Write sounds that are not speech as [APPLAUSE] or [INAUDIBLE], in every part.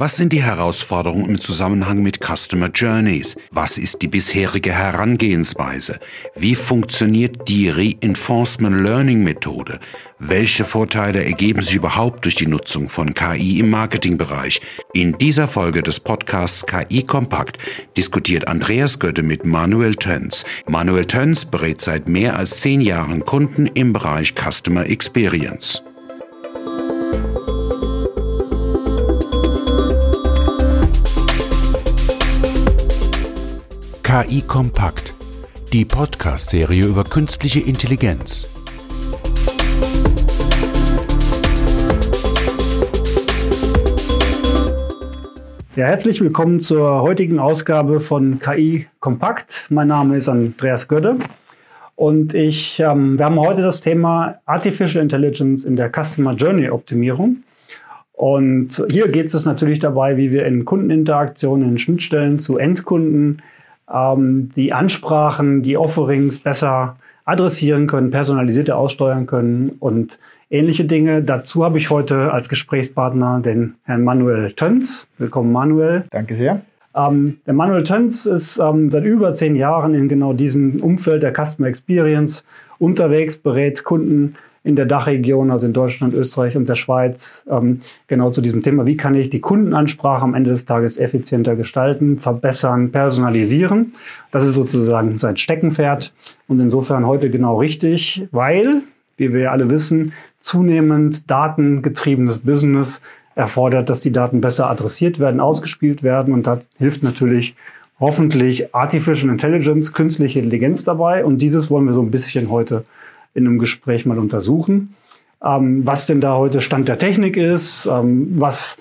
Was sind die Herausforderungen im Zusammenhang mit Customer Journeys? Was ist die bisherige Herangehensweise? Wie funktioniert die Reinforcement Learning Methode? Welche Vorteile ergeben sich überhaupt durch die Nutzung von KI im Marketingbereich? In dieser Folge des Podcasts KI Kompakt diskutiert Andreas Götte mit Manuel Töns. Manuel Töns berät seit mehr als zehn Jahren Kunden im Bereich Customer Experience. KI Kompakt, die Podcast-Serie über künstliche Intelligenz. Ja, herzlich willkommen zur heutigen Ausgabe von KI Kompakt. Mein Name ist Andreas Götte und ich, ähm, wir haben heute das Thema Artificial Intelligence in der Customer Journey Optimierung. Und hier geht es natürlich dabei, wie wir in Kundeninteraktionen, in Schnittstellen zu Endkunden ähm, die Ansprachen, die Offerings besser adressieren können, personalisierte aussteuern können und ähnliche Dinge. Dazu habe ich heute als Gesprächspartner den Herrn Manuel Töns. Willkommen, Manuel. Danke sehr. Ähm, der Manuel Töns ist ähm, seit über zehn Jahren in genau diesem Umfeld der Customer Experience unterwegs, berät Kunden in der Dachregion, also in Deutschland, Österreich und der Schweiz, ähm, genau zu diesem Thema. Wie kann ich die Kundenansprache am Ende des Tages effizienter gestalten, verbessern, personalisieren? Das ist sozusagen sein Steckenpferd und insofern heute genau richtig, weil, wie wir ja alle wissen, zunehmend datengetriebenes Business erfordert, dass die Daten besser adressiert werden, ausgespielt werden und da hilft natürlich hoffentlich Artificial Intelligence, künstliche Intelligenz dabei und dieses wollen wir so ein bisschen heute in einem Gespräch mal untersuchen, ähm, was denn da heute Stand der Technik ist, ähm, was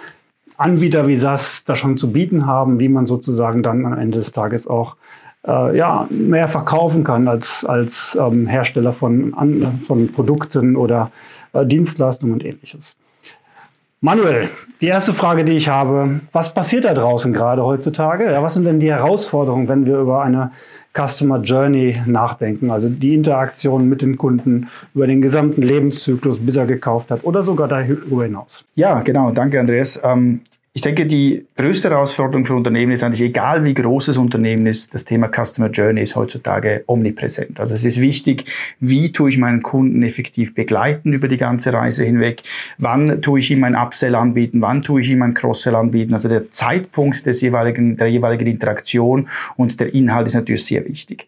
Anbieter wie SAS da schon zu bieten haben, wie man sozusagen dann am Ende des Tages auch äh, ja, mehr verkaufen kann als, als ähm, Hersteller von, an, von Produkten oder äh, Dienstleistungen und ähnliches. Manuel, die erste Frage, die ich habe, was passiert da draußen gerade heutzutage? Ja, was sind denn die Herausforderungen, wenn wir über eine Customer Journey nachdenken, also die Interaktion mit den Kunden über den gesamten Lebenszyklus, bis er gekauft hat oder sogar darüber hinaus. Ja, genau. Danke, Andreas. Ähm, ich denke, die größte Herausforderung für Unternehmen ist eigentlich, egal wie groß das Unternehmen ist, das Thema Customer Journey ist heutzutage omnipräsent. Also es ist wichtig, wie tue ich meinen Kunden effektiv begleiten über die ganze Reise hinweg, wann tue ich ihm ein Upsell anbieten, wann tue ich ihm ein Cross-Sell anbieten. Also der Zeitpunkt des jeweiligen, der jeweiligen Interaktion und der Inhalt ist natürlich sehr wichtig.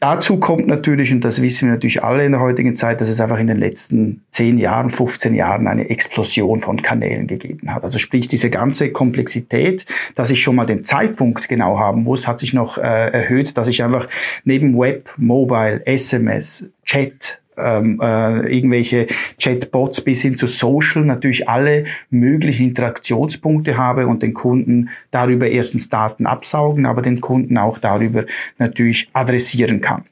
Dazu kommt natürlich, und das wissen wir natürlich alle in der heutigen Zeit, dass es einfach in den letzten 10 Jahren, 15 Jahren eine Explosion von Kanälen gegeben hat. Also sprich, diese ganze Komplexität, dass ich schon mal den Zeitpunkt genau haben muss, hat sich noch äh, erhöht, dass ich einfach neben Web, Mobile, SMS, Chat, ähm, äh, irgendwelche Chatbots bis hin zu Social natürlich alle möglichen Interaktionspunkte habe und den Kunden darüber erstens Daten absaugen, aber den Kunden auch darüber natürlich adressieren kann.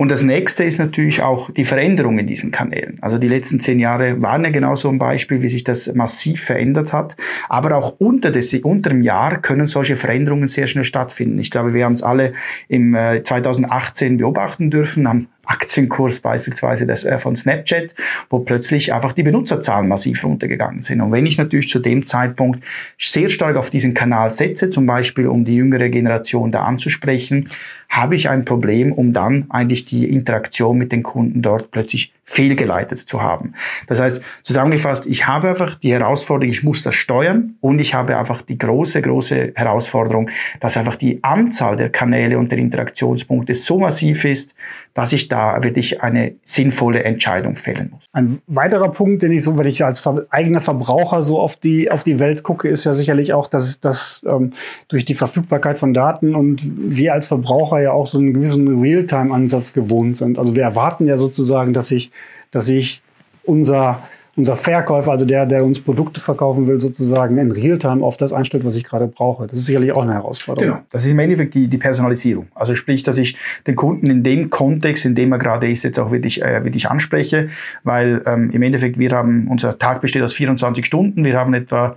Und das nächste ist natürlich auch die Veränderung in diesen Kanälen. Also die letzten zehn Jahre waren ja genau so ein Beispiel, wie sich das massiv verändert hat. Aber auch unter, des, unter dem Jahr können solche Veränderungen sehr schnell stattfinden. Ich glaube, wir haben es alle im äh, 2018 beobachten dürfen, am Aktienkurs beispielsweise des, äh, von Snapchat, wo plötzlich einfach die Benutzerzahlen massiv runtergegangen sind. Und wenn ich natürlich zu dem Zeitpunkt sehr stark auf diesen Kanal setze, zum Beispiel um die jüngere Generation da anzusprechen, habe ich ein Problem, um dann eigentlich die Interaktion mit den Kunden dort plötzlich fehlgeleitet zu haben. Das heißt, zusammengefasst, ich habe einfach die Herausforderung, ich muss das steuern und ich habe einfach die große, große Herausforderung, dass einfach die Anzahl der Kanäle und der Interaktionspunkte so massiv ist, dass ich da wirklich eine sinnvolle Entscheidung fällen muss. Ein weiterer Punkt, den ich so, wenn ich als eigener Verbraucher so auf die, auf die Welt gucke, ist ja sicherlich auch, dass, dass ähm, durch die Verfügbarkeit von Daten und wir als Verbraucher ja auch so einen gewissen Realtime-Ansatz gewohnt sind. Also wir erwarten ja sozusagen, dass sich dass sich unser, unser Verkäufer, also der, der uns Produkte verkaufen will, sozusagen in Realtime auf das einstellt, was ich gerade brauche. Das ist sicherlich auch eine Herausforderung. Genau. Das ist im Endeffekt die, die Personalisierung. Also sprich, dass ich den Kunden in dem Kontext, in dem er gerade ist, jetzt auch wirklich, äh, wirklich anspreche, weil ähm, im Endeffekt wir haben, unser Tag besteht aus 24 Stunden, wir haben etwa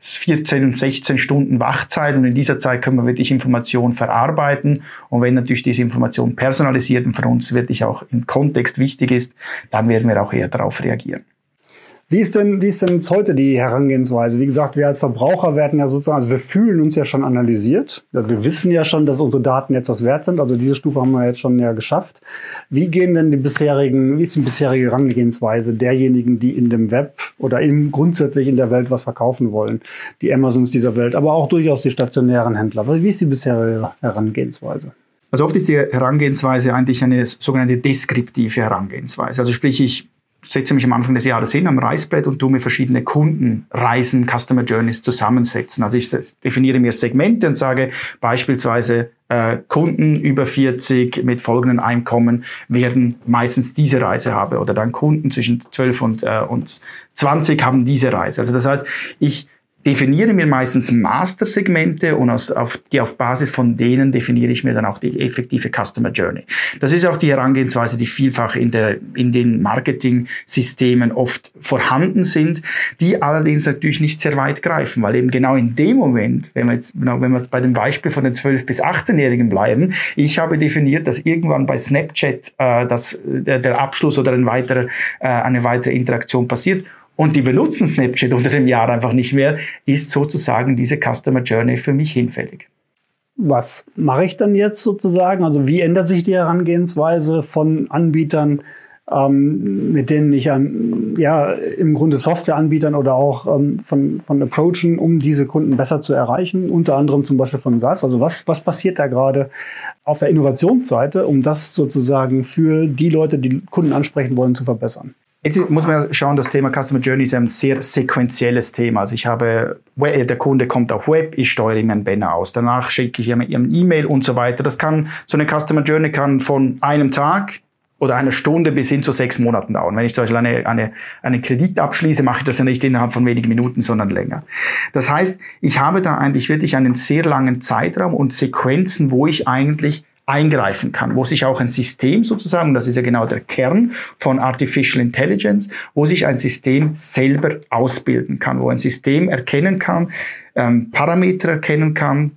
14, 16 Stunden Wachzeit und in dieser Zeit können wir wirklich Informationen verarbeiten. Und wenn natürlich diese Information personalisiert und für uns wirklich auch im Kontext wichtig ist, dann werden wir auch eher darauf reagieren. Wie ist denn, wie ist denn jetzt heute die Herangehensweise? Wie gesagt, wir als Verbraucher werden ja sozusagen, also wir fühlen uns ja schon analysiert. Wir wissen ja schon, dass unsere Daten jetzt was wert sind. Also diese Stufe haben wir jetzt schon ja geschafft. Wie gehen denn die bisherigen, wie ist die bisherige Herangehensweise derjenigen, die in dem Web oder in, grundsätzlich in der Welt was verkaufen wollen? Die Amazons dieser Welt, aber auch durchaus die stationären Händler. Wie ist die bisherige Herangehensweise? Also oft ist die Herangehensweise eigentlich eine sogenannte deskriptive Herangehensweise. Also sprich, ich setze mich am Anfang des Jahres hin am Reißbrett und tue mir verschiedene Kundenreisen, Customer Journeys zusammensetzen. Also ich definiere mir Segmente und sage beispielsweise, äh, Kunden über 40 mit folgenden Einkommen werden meistens diese Reise haben oder dann Kunden zwischen 12 und, äh, und 20 haben diese Reise. Also das heißt, ich definiere mir meistens Master-Segmente und aus, auf, die auf Basis von denen definiere ich mir dann auch die effektive Customer Journey. Das ist auch die Herangehensweise, die vielfach in, der, in den Marketing-Systemen oft vorhanden sind, die allerdings natürlich nicht sehr weit greifen, weil eben genau in dem Moment, wenn wir jetzt genau, wenn wir bei dem Beispiel von den 12- bis 18-Jährigen bleiben, ich habe definiert, dass irgendwann bei Snapchat äh, das, der, der Abschluss oder ein weiterer, äh, eine weitere Interaktion passiert und die benutzen Snapchat unter dem Jahr einfach nicht mehr, ist sozusagen diese Customer Journey für mich hinfällig. Was mache ich dann jetzt sozusagen? Also wie ändert sich die Herangehensweise von Anbietern, ähm, mit denen ich an, ja, im Grunde Softwareanbietern oder auch ähm, von, von Approachen, um diese Kunden besser zu erreichen, unter anderem zum Beispiel von SaaS. Also was, was passiert da gerade auf der Innovationsseite, um das sozusagen für die Leute, die Kunden ansprechen wollen, zu verbessern? Jetzt muss man schauen, das Thema Customer Journey ist ein sehr sequenzielles Thema. Also ich habe, der Kunde kommt auf Web, ich steuere ihm einen Banner aus. Danach schicke ich ihm eine E-Mail und so weiter. Das kann, so eine Customer Journey kann von einem Tag oder einer Stunde bis hin zu sechs Monaten dauern. Wenn ich zum Beispiel eine, eine, eine Kredit abschließe, mache ich das ja nicht innerhalb von wenigen Minuten, sondern länger. Das heißt, ich habe da eigentlich wirklich einen sehr langen Zeitraum und Sequenzen, wo ich eigentlich eingreifen kann, wo sich auch ein System sozusagen, das ist ja genau der Kern von Artificial Intelligence, wo sich ein System selber ausbilden kann, wo ein System erkennen kann, ähm, Parameter erkennen kann,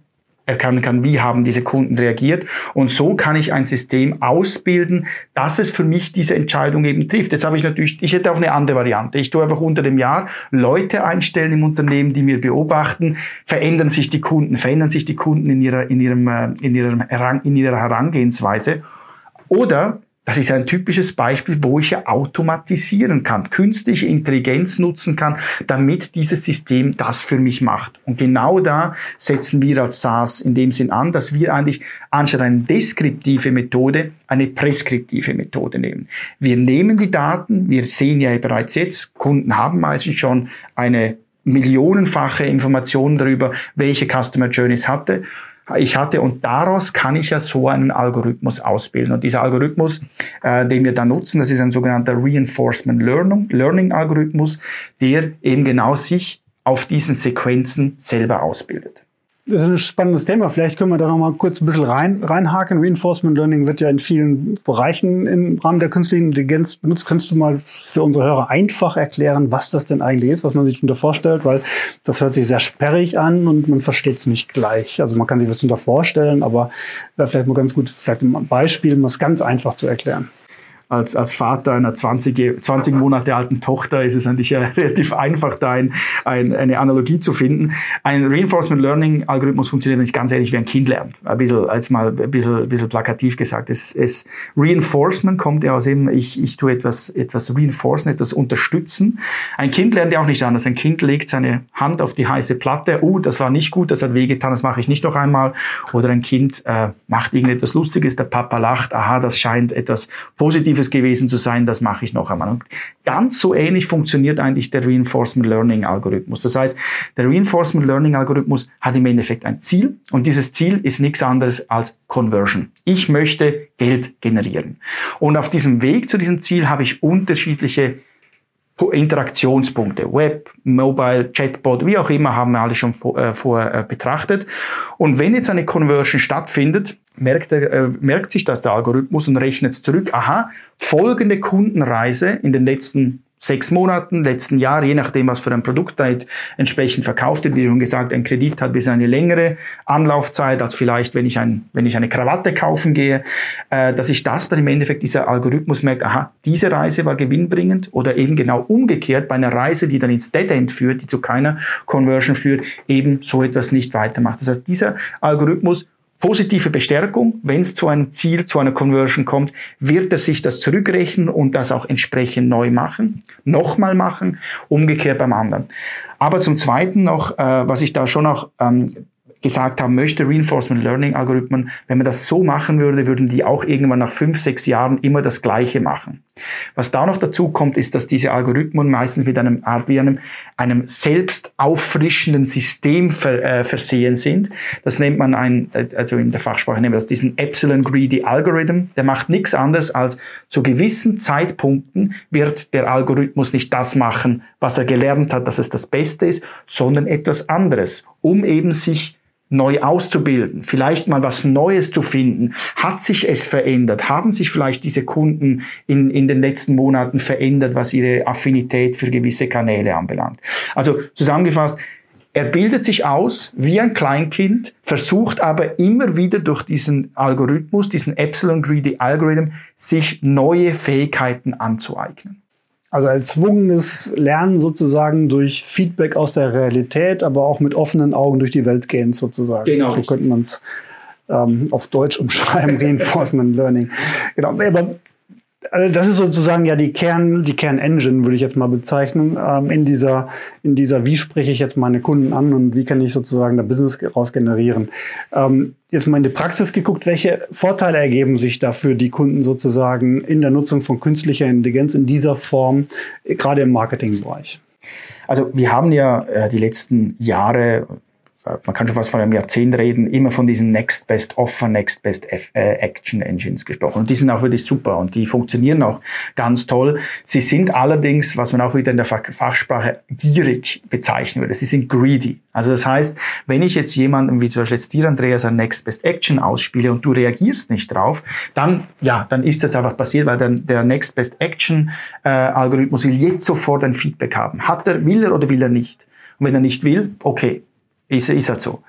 erkennen kann, wie haben diese Kunden reagiert. Und so kann ich ein System ausbilden, dass es für mich diese Entscheidung eben trifft. Jetzt habe ich natürlich, ich hätte auch eine andere Variante. Ich tue einfach unter dem Jahr Leute einstellen im Unternehmen, die mir beobachten, verändern sich die Kunden, verändern sich die Kunden in ihrer, in ihrem, äh, in ihrem, in ihrer Herangehensweise. Oder das ist ein typisches Beispiel, wo ich ja automatisieren kann, künstliche Intelligenz nutzen kann, damit dieses System das für mich macht. Und genau da setzen wir als SaaS in dem Sinn an, dass wir eigentlich anstatt eine deskriptive Methode eine preskriptive Methode nehmen. Wir nehmen die Daten, wir sehen ja bereits jetzt, Kunden haben meistens schon eine millionenfache Information darüber, welche Customer Journeys hatte ich hatte und daraus kann ich ja so einen Algorithmus ausbilden. Und dieser Algorithmus, äh, den wir da nutzen, das ist ein sogenannter Reinforcement Learning, Learning Algorithmus, der eben genau sich auf diesen Sequenzen selber ausbildet. Das ist ein spannendes Thema. Vielleicht können wir da noch mal kurz ein bisschen rein, reinhaken. Reinforcement Learning wird ja in vielen Bereichen im Rahmen der künstlichen Intelligenz benutzt. Könntest du mal für unsere Hörer einfach erklären, was das denn eigentlich ist, was man sich darunter vorstellt? Weil das hört sich sehr sperrig an und man versteht es nicht gleich. Also man kann sich was darunter vorstellen, aber wäre vielleicht mal ganz gut, vielleicht ein Beispiel, um es ganz einfach zu erklären als, als Vater einer 20, 20 Monate alten Tochter ist es eigentlich ja [LAUGHS] relativ einfach, da ein, ein, eine Analogie zu finden. Ein Reinforcement Learning Algorithmus funktioniert nicht ganz ehrlich wie ein Kind lernt. Ein bisschen, als mal ein bisschen, ein bisschen plakativ gesagt. Es, es, Reinforcement kommt ja aus eben, ich, ich tue etwas, etwas reinforcen, etwas unterstützen. Ein Kind lernt ja auch nicht anders. Ein Kind legt seine Hand auf die heiße Platte. Oh, das war nicht gut, das hat wehgetan, das mache ich nicht noch einmal. Oder ein Kind äh, macht irgendetwas Lustiges, der Papa lacht, aha, das scheint etwas Positives Positives gewesen zu sein, das mache ich noch einmal. Und ganz so ähnlich funktioniert eigentlich der Reinforcement Learning Algorithmus. Das heißt, der Reinforcement Learning Algorithmus hat im Endeffekt ein Ziel und dieses Ziel ist nichts anderes als Conversion. Ich möchte Geld generieren. Und auf diesem Weg zu diesem Ziel habe ich unterschiedliche Interaktionspunkte, Web, Mobile, Chatbot, wie auch immer, haben wir alle schon vor, äh, vor äh, betrachtet. Und wenn jetzt eine Conversion stattfindet, merkt, er, äh, merkt sich das der Algorithmus und rechnet zurück, aha, folgende Kundenreise in den letzten sechs Monaten, letzten Jahr, je nachdem, was für ein Produkt da entsprechend verkauft wird. Wie schon gesagt, ein Kredit hat bis eine längere Anlaufzeit als vielleicht, wenn ich, ein, wenn ich eine Krawatte kaufen gehe, äh, dass ich das dann im Endeffekt, dieser Algorithmus merkt, aha, diese Reise war gewinnbringend oder eben genau umgekehrt bei einer Reise, die dann ins Dead End führt, die zu keiner Conversion führt, eben so etwas nicht weitermacht. Das heißt, dieser Algorithmus positive Bestärkung, wenn es zu einem Ziel, zu einer Conversion kommt, wird er sich das zurückrechnen und das auch entsprechend neu machen, nochmal machen, umgekehrt beim anderen. Aber zum Zweiten noch, äh, was ich da schon auch ähm, gesagt haben möchte, Reinforcement Learning Algorithmen, wenn man das so machen würde, würden die auch irgendwann nach fünf, sechs Jahren immer das Gleiche machen. Was da noch dazu kommt, ist, dass diese Algorithmen meistens mit einem Art wie einem, einem selbst auffrischenden System ver, äh, versehen sind. Das nennt man ein, also in der Fachsprache nennen wir das diesen Epsilon Greedy Algorithm. Der macht nichts anderes als zu gewissen Zeitpunkten wird der Algorithmus nicht das machen, was er gelernt hat, dass es das Beste ist, sondern etwas anderes, um eben sich neu auszubilden, vielleicht mal was Neues zu finden. Hat sich es verändert? Haben sich vielleicht diese Kunden in, in den letzten Monaten verändert, was ihre Affinität für gewisse Kanäle anbelangt? Also zusammengefasst, er bildet sich aus wie ein Kleinkind, versucht aber immer wieder durch diesen Algorithmus, diesen Epsilon Greedy Algorithm, sich neue Fähigkeiten anzueignen. Also erzwungenes Lernen sozusagen durch Feedback aus der Realität, aber auch mit offenen Augen durch die Welt gehen sozusagen. Genau. So könnte man es ähm, auf Deutsch umschreiben, [LAUGHS] Reinforcement Learning. Genau. Aber also das ist sozusagen ja die Kern, die Kernengine, würde ich jetzt mal bezeichnen, ähm, in dieser, in dieser, wie spreche ich jetzt meine Kunden an und wie kann ich sozusagen da Business raus generieren. Ähm, jetzt mal in die Praxis geguckt, welche Vorteile ergeben sich dafür die Kunden sozusagen in der Nutzung von künstlicher Intelligenz in dieser Form, gerade im Marketingbereich? Also wir haben ja äh, die letzten Jahre man kann schon fast von einem Jahrzehnt reden, immer von diesen Next Best Offer, Next Best F äh, Action Engines gesprochen. Und die sind auch wirklich super und die funktionieren auch ganz toll. Sie sind allerdings, was man auch wieder in der Fachsprache gierig bezeichnen würde, sie sind greedy. Also das heißt, wenn ich jetzt jemanden, wie zum Beispiel jetzt dir, Andreas, ein Next Best Action ausspiele und du reagierst nicht drauf, dann, ja, dann ist das einfach passiert, weil der, der Next Best Action äh, Algorithmus will jetzt sofort ein Feedback haben. Hat er, will er oder will er nicht? Und wenn er nicht will, okay, ist, ist halt so.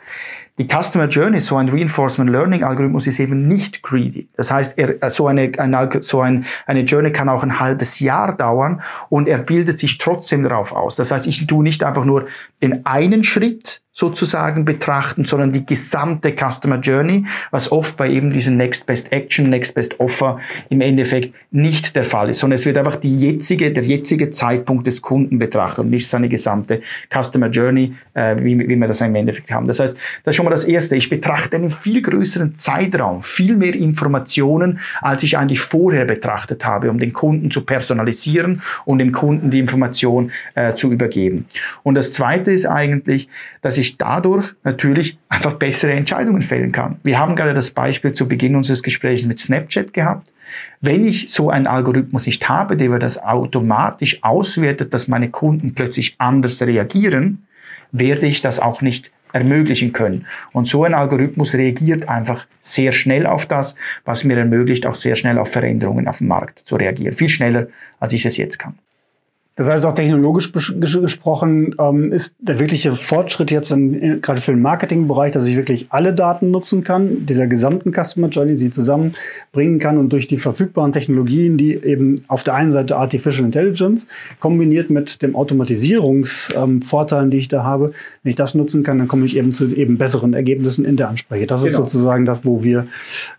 Die Customer Journey, so ein Reinforcement Learning Algorithmus ist eben nicht greedy. Das heißt, er, so, eine, ein, so ein, eine Journey kann auch ein halbes Jahr dauern und er bildet sich trotzdem darauf aus. Das heißt, ich tue nicht einfach nur den einen Schritt sozusagen betrachten, sondern die gesamte Customer Journey, was oft bei eben diesen Next Best Action, Next Best Offer im Endeffekt nicht der Fall ist, sondern es wird einfach die jetzige, der jetzige Zeitpunkt des Kunden betrachtet und nicht seine gesamte Customer Journey, äh, wie, wie wir das im Endeffekt haben. Das heißt, das ist schon mal das Erste. Ich betrachte einen viel größeren Zeitraum, viel mehr Informationen, als ich eigentlich vorher betrachtet habe, um den Kunden zu personalisieren und dem Kunden die Information äh, zu übergeben. Und das Zweite ist eigentlich, dass ich dadurch natürlich einfach bessere Entscheidungen fällen kann. Wir haben gerade das Beispiel zu Beginn unseres Gesprächs mit Snapchat gehabt. Wenn ich so einen Algorithmus nicht habe, der das automatisch auswertet, dass meine Kunden plötzlich anders reagieren, werde ich das auch nicht ermöglichen können. Und so ein Algorithmus reagiert einfach sehr schnell auf das, was mir ermöglicht, auch sehr schnell auf Veränderungen auf dem Markt zu reagieren. Viel schneller, als ich es jetzt kann. Das heißt, auch technologisch gesprochen ähm, ist der wirkliche Fortschritt jetzt in, gerade für den Marketingbereich, dass ich wirklich alle Daten nutzen kann, dieser gesamten Customer Journey, sie zusammenbringen kann und durch die verfügbaren Technologien, die eben auf der einen Seite Artificial Intelligence kombiniert mit dem Automatisierungsvorteilen, ähm, die ich da habe, wenn ich das nutzen kann, dann komme ich eben zu eben besseren Ergebnissen in der Ansprache. Das genau. ist sozusagen das, wo wir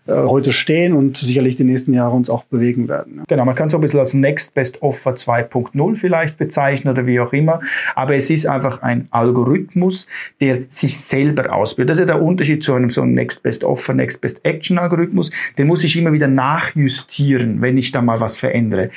äh, heute stehen und sicherlich die nächsten Jahre uns auch bewegen werden. Genau, man kann so ein bisschen als Next Best Offer 2.0 vielleicht bezeichnen oder wie auch immer. Aber es ist einfach ein Algorithmus, der sich selber ausbildet. Das ist ja der Unterschied zu einem so einem Next Best Offer, Next Best Action Algorithmus. Den muss ich immer wieder nachjustieren, wenn ich da mal was verändere.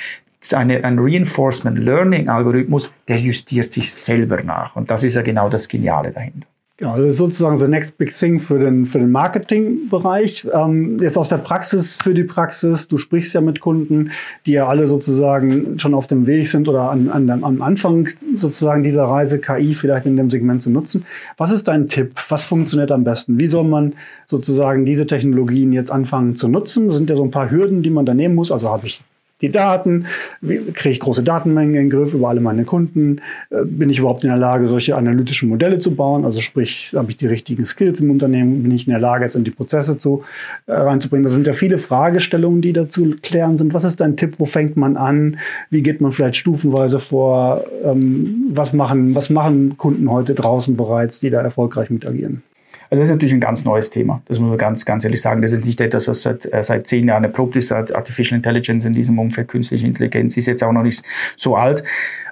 Eine, ein Reinforcement Learning Algorithmus, der justiert sich selber nach. Und das ist ja genau das Geniale dahinter. Ja, also sozusagen the next big thing für den, für den Marketingbereich. Ähm, jetzt aus der Praxis für die Praxis. Du sprichst ja mit Kunden, die ja alle sozusagen schon auf dem Weg sind oder an, an, am Anfang sozusagen dieser Reise KI vielleicht in dem Segment zu nutzen. Was ist dein Tipp? Was funktioniert am besten? Wie soll man sozusagen diese Technologien jetzt anfangen zu nutzen? Sind ja so ein paar Hürden, die man da nehmen muss. Also habe ich die Daten? Kriege ich große Datenmengen in den Griff über alle meine Kunden? Äh, bin ich überhaupt in der Lage, solche analytischen Modelle zu bauen? Also sprich, habe ich die richtigen Skills im Unternehmen? Bin ich in der Lage, es in die Prozesse zu, äh, reinzubringen? Das sind ja viele Fragestellungen, die dazu klären sind. Was ist dein Tipp? Wo fängt man an? Wie geht man vielleicht stufenweise vor? Ähm, was, machen, was machen Kunden heute draußen bereits, die da erfolgreich mit agieren? Also das ist natürlich ein ganz neues Thema. Das muss man ganz, ganz ehrlich sagen. Das ist nicht etwas, was seit, äh, seit zehn Jahren erprobt ist. Artificial Intelligence in diesem Umfeld, künstliche Intelligenz ist jetzt auch noch nicht so alt.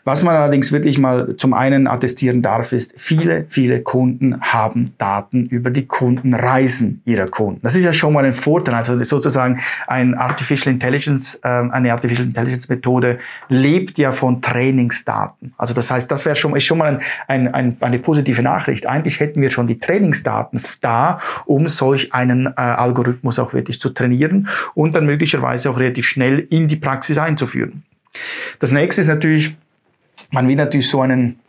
Was man allerdings wirklich mal zum einen attestieren darf, ist, viele, viele Kunden haben Daten über die Kundenreisen ihrer Kunden. Das ist ja schon mal ein Vorteil. Also sozusagen ein Artificial Intelligence, äh, eine Artificial Intelligence Methode lebt ja von Trainingsdaten. Also das heißt, das wäre schon, ist schon mal ein, ein, eine positive Nachricht. Eigentlich hätten wir schon die Trainingsdaten da, um solch einen äh, Algorithmus auch wirklich zu trainieren und dann möglicherweise auch relativ schnell in die Praxis einzuführen. Das nächste ist natürlich, man will natürlich so einen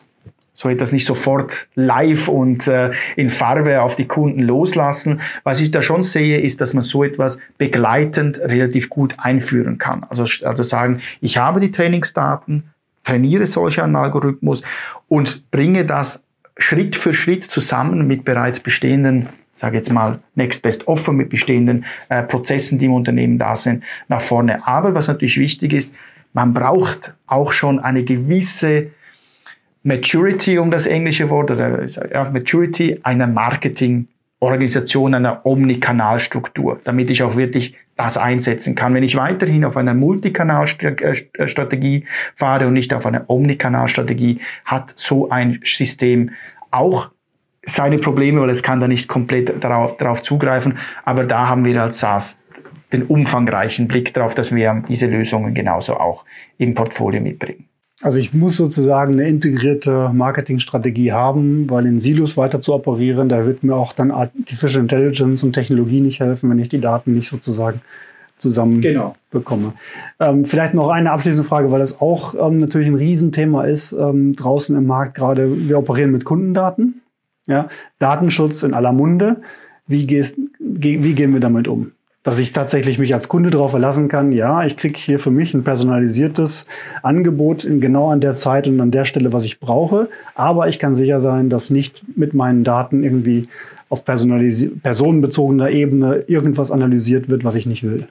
so etwas nicht sofort live und äh, in Farbe auf die Kunden loslassen. Was ich da schon sehe, ist, dass man so etwas begleitend relativ gut einführen kann. Also, also sagen, ich habe die Trainingsdaten, trainiere solch einen Algorithmus und bringe das Schritt für Schritt zusammen mit bereits bestehenden sage jetzt mal, Next Best Offer mit bestehenden äh, Prozessen, die im Unternehmen da sind, nach vorne. Aber was natürlich wichtig ist, man braucht auch schon eine gewisse Maturity, um das englische Wort, oder ja, Maturity einer Marketingorganisation, einer Omnikanalstruktur, damit ich auch wirklich das einsetzen kann. Wenn ich weiterhin auf einer Multikanalstrategie fahre und nicht auf einer Omnikanalstrategie, hat so ein System auch seine Probleme, weil es kann da nicht komplett darauf, darauf zugreifen. Aber da haben wir als SaaS den umfangreichen Blick darauf, dass wir diese Lösungen genauso auch im Portfolio mitbringen. Also ich muss sozusagen eine integrierte Marketingstrategie haben, weil in Silos weiter zu operieren, da wird mir auch dann Artificial Intelligence und Technologie nicht helfen, wenn ich die Daten nicht sozusagen zusammen genau. bekomme. Ähm, vielleicht noch eine abschließende Frage, weil das auch ähm, natürlich ein Riesenthema ist ähm, draußen im Markt gerade. Wir operieren mit Kundendaten. Ja? Datenschutz in aller Munde. Wie, gehst, ge wie gehen wir damit um? Dass ich tatsächlich mich als Kunde darauf verlassen kann, ja, ich kriege hier für mich ein personalisiertes Angebot in genau an der Zeit und an der Stelle, was ich brauche. Aber ich kann sicher sein, dass nicht mit meinen Daten irgendwie auf personenbezogener Ebene irgendwas analysiert wird, was ich nicht will.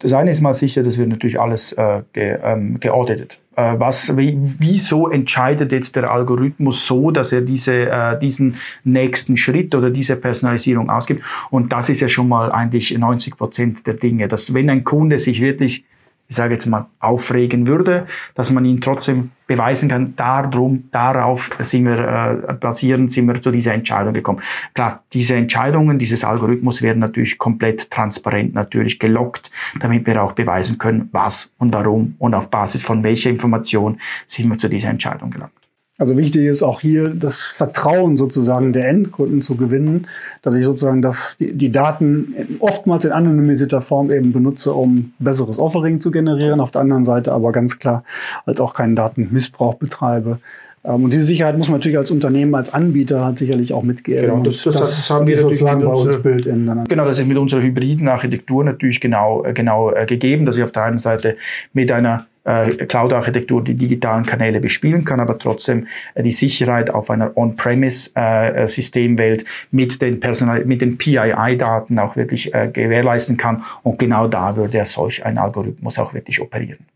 Das eine ist mal sicher, das wird natürlich alles äh, ge, ähm, geauditet. Äh, was, wie, wieso entscheidet jetzt der Algorithmus so, dass er diese, äh, diesen nächsten Schritt oder diese Personalisierung ausgibt? Und das ist ja schon mal eigentlich 90 Prozent der Dinge, dass wenn ein Kunde sich wirklich ich sage jetzt mal, aufregen würde, dass man ihn trotzdem beweisen kann, darum, darauf sind wir äh, basierend, sind wir zu dieser Entscheidung gekommen. Klar, diese Entscheidungen, dieses Algorithmus werden natürlich komplett transparent natürlich gelockt, damit wir auch beweisen können, was und warum und auf Basis von welcher Information sind wir zu dieser Entscheidung gelangt. Also wichtig ist auch hier das Vertrauen sozusagen der Endkunden zu gewinnen, dass ich sozusagen das, die, die Daten oftmals in anonymisierter Form eben benutze, um besseres Offering zu generieren. Auf der anderen Seite aber ganz klar halt auch keinen Datenmissbrauch betreibe. Ähm, und diese Sicherheit muss man natürlich als Unternehmen, als Anbieter halt sicherlich auch mitgeben. Genau, das, das, das, haben wir sozusagen bei uns Bild in. Genau, das ist mit unserer hybriden Architektur natürlich genau, äh, genau äh, gegeben, dass ich auf der einen Seite mit einer Cloud-Architektur die digitalen Kanäle bespielen kann, aber trotzdem äh, die Sicherheit auf einer On-Premise-Systemwelt äh, mit den, Personal mit den PII-Daten auch wirklich äh, gewährleisten kann. Und genau da würde solch ein Algorithmus auch wirklich operieren.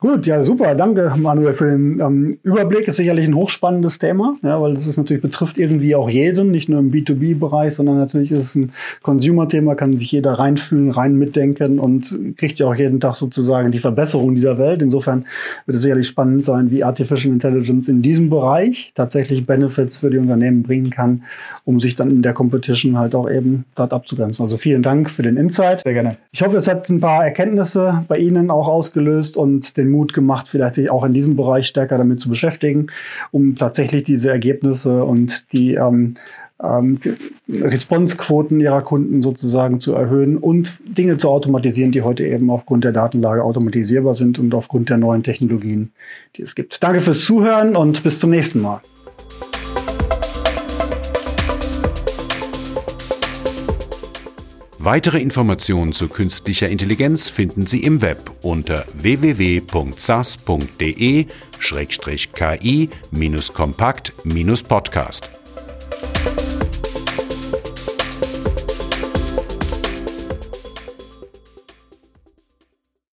Gut, ja, super. Danke, Manuel, für den ähm, Überblick. Ist sicherlich ein hochspannendes Thema, ja, weil das ist natürlich betrifft irgendwie auch jeden, nicht nur im B2B-Bereich, sondern natürlich ist es ein Consumer-Thema, kann sich jeder reinfühlen, rein mitdenken und kriegt ja auch jeden Tag sozusagen die Verbesserung dieser Welt. Insofern wird es sicherlich spannend sein, wie Artificial Intelligence in diesem Bereich tatsächlich Benefits für die Unternehmen bringen kann, um sich dann in der Competition halt auch eben dort abzugrenzen. Also vielen Dank für den Insight. Sehr gerne. Ich hoffe, es hat ein paar Erkenntnisse bei Ihnen auch ausgelöst und den den Mut gemacht, vielleicht sich auch in diesem Bereich stärker damit zu beschäftigen, um tatsächlich diese Ergebnisse und die ähm, ähm, Responsequoten ihrer Kunden sozusagen zu erhöhen und Dinge zu automatisieren, die heute eben aufgrund der Datenlage automatisierbar sind und aufgrund der neuen Technologien, die es gibt. Danke fürs Zuhören und bis zum nächsten Mal. Weitere Informationen zu künstlicher Intelligenz finden Sie im Web unter www.sas.de-ki-kompakt-podcast.